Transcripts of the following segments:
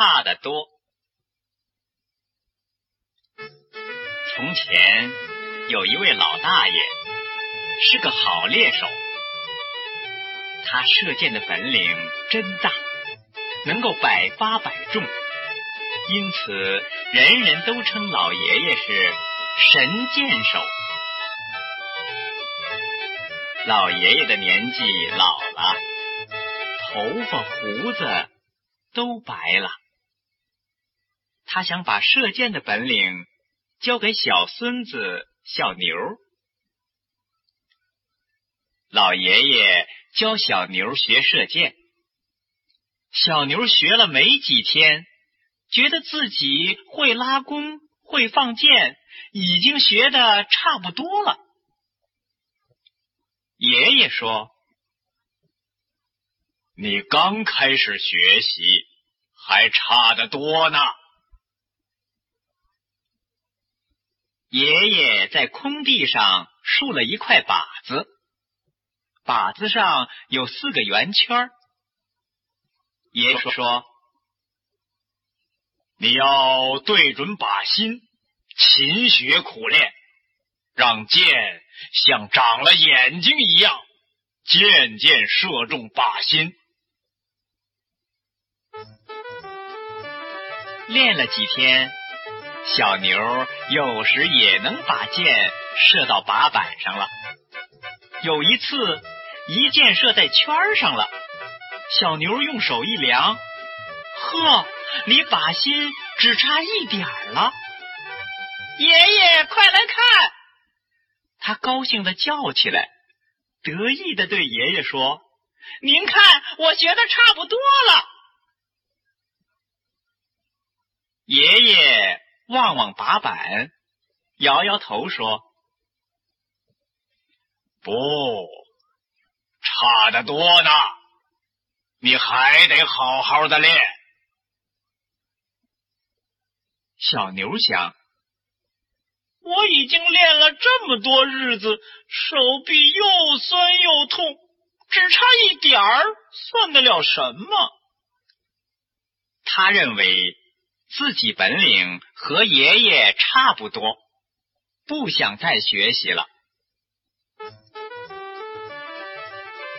差得多。从前有一位老大爷，是个好猎手，他射箭的本领真大，能够百发百中，因此人人都称老爷爷是神箭手。老爷爷的年纪老了，头发胡子都白了，他想把射箭的本领。交给小孙子小牛。老爷爷教小牛学射箭，小牛学了没几天，觉得自己会拉弓、会放箭，已经学的差不多了。爷爷说：“你刚开始学习，还差得多呢。”爷爷在空地上竖了一块靶子，靶子上有四个圆圈。爷爷说：“你要对准靶心，勤学苦练，让箭像长了眼睛一样，渐渐射中靶心。”练了几天。小牛有时也能把箭射到靶板上了。有一次，一箭射在圈上了，小牛用手一量，呵，离靶心只差一点了。爷爷，快来看！他高兴的叫起来，得意的对爷爷说：“您看，我学的差不多了。”爷爷。望望把板，摇摇头说：“不，差得多呢，你还得好好的练。”小牛想：“我已经练了这么多日子，手臂又酸又痛，只差一点儿，算得了什么？”他认为。自己本领和爷爷差不多，不想再学习了。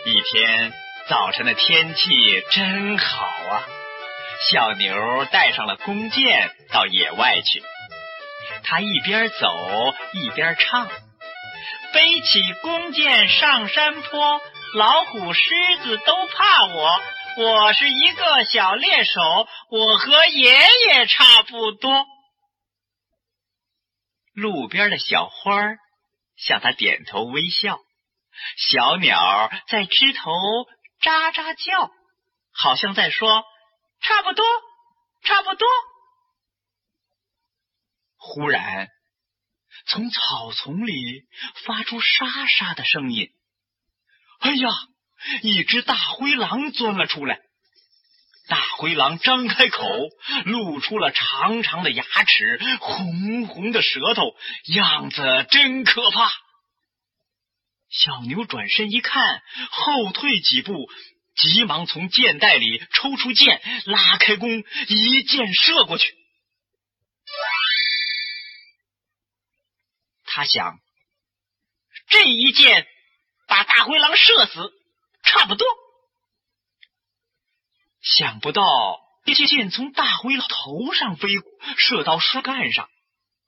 一天早晨的天气真好啊！小牛带上了弓箭到野外去，他一边走一边唱：“背起弓箭上山坡，老虎狮子都怕我。”我是一个小猎手，我和爷爷差不多。路边的小花向他点头微笑，小鸟在枝头喳喳叫，好像在说差不多，差不多。忽然，从草丛里发出沙沙的声音，哎呀！一只大灰狼钻了出来，大灰狼张开口，露出了长长的牙齿，红红的舌头，样子真可怕。小牛转身一看，后退几步，急忙从箭袋里抽出箭，拉开弓，一箭射过去。他想，这一箭把大灰狼射死。差不多，想不到一箭从大灰狼头上飞，射到树干上。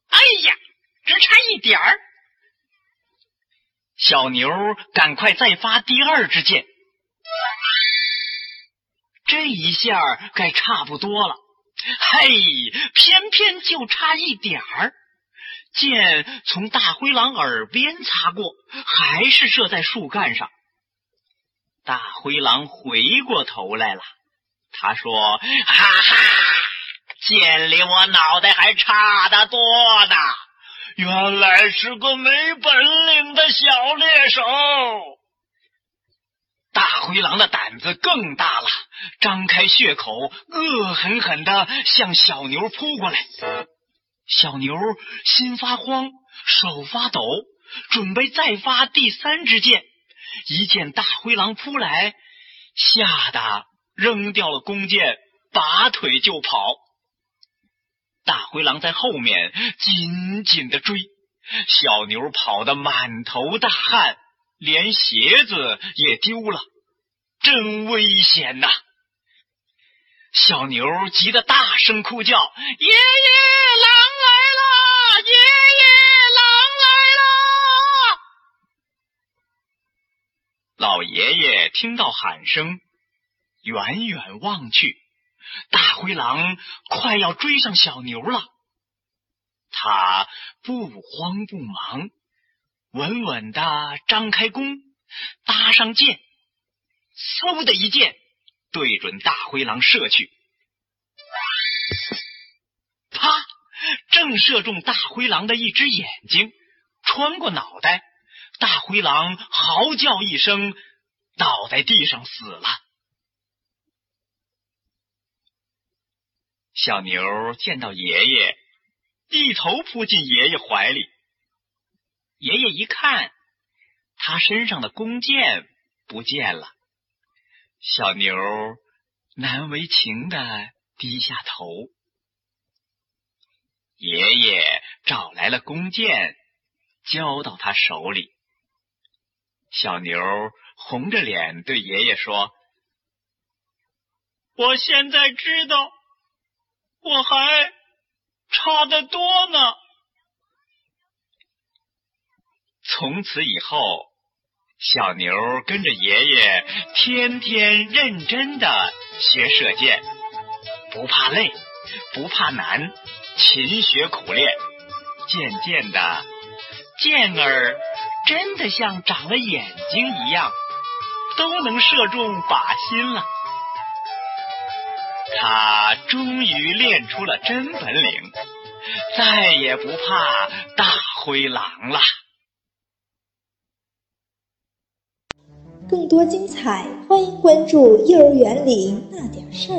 哎呀，只差一点儿！小牛赶快再发第二支箭，这一下该差不多了。嘿，偏偏就差一点儿，箭从大灰狼耳边擦过，还是射在树干上。大灰狼回过头来了，他说：“哈哈，箭离我脑袋还差得多呢！原来是个没本领的小猎手。”大灰狼的胆子更大了，张开血口，恶狠狠的向小牛扑过来。小牛心发慌，手发抖，准备再发第三支箭。一见大灰狼扑来，吓得扔掉了弓箭，拔腿就跑。大灰狼在后面紧紧的追，小牛跑得满头大汗，连鞋子也丢了，真危险呐！小牛急得大声哭叫：“爷爷，狼啊老爷爷听到喊声，远远望去。大灰狼快要追上小牛了，他不慌不忙，稳稳的张开弓，搭上箭，嗖的一箭对准大灰狼射去，啪！正射中大灰狼的一只眼睛，穿过脑袋，大灰狼嚎叫一声，倒在地上死了。小牛见到爷爷，一头扑进爷爷怀里。爷爷一看，他身上的弓箭不见了。小牛难为情的低下头。爷爷找来了弓箭，交到他手里。小牛红着脸对爷爷说：“我现在知道。”我还差得多呢。从此以后，小牛跟着爷爷天天认真的学射箭，不怕累，不怕难，勤学苦练。渐渐的，箭儿真的像长了眼睛一样，都能射中靶心了。他终于练出了真本领，再也不怕大灰狼了。更多精彩，欢迎关注《幼儿园里那点事儿》。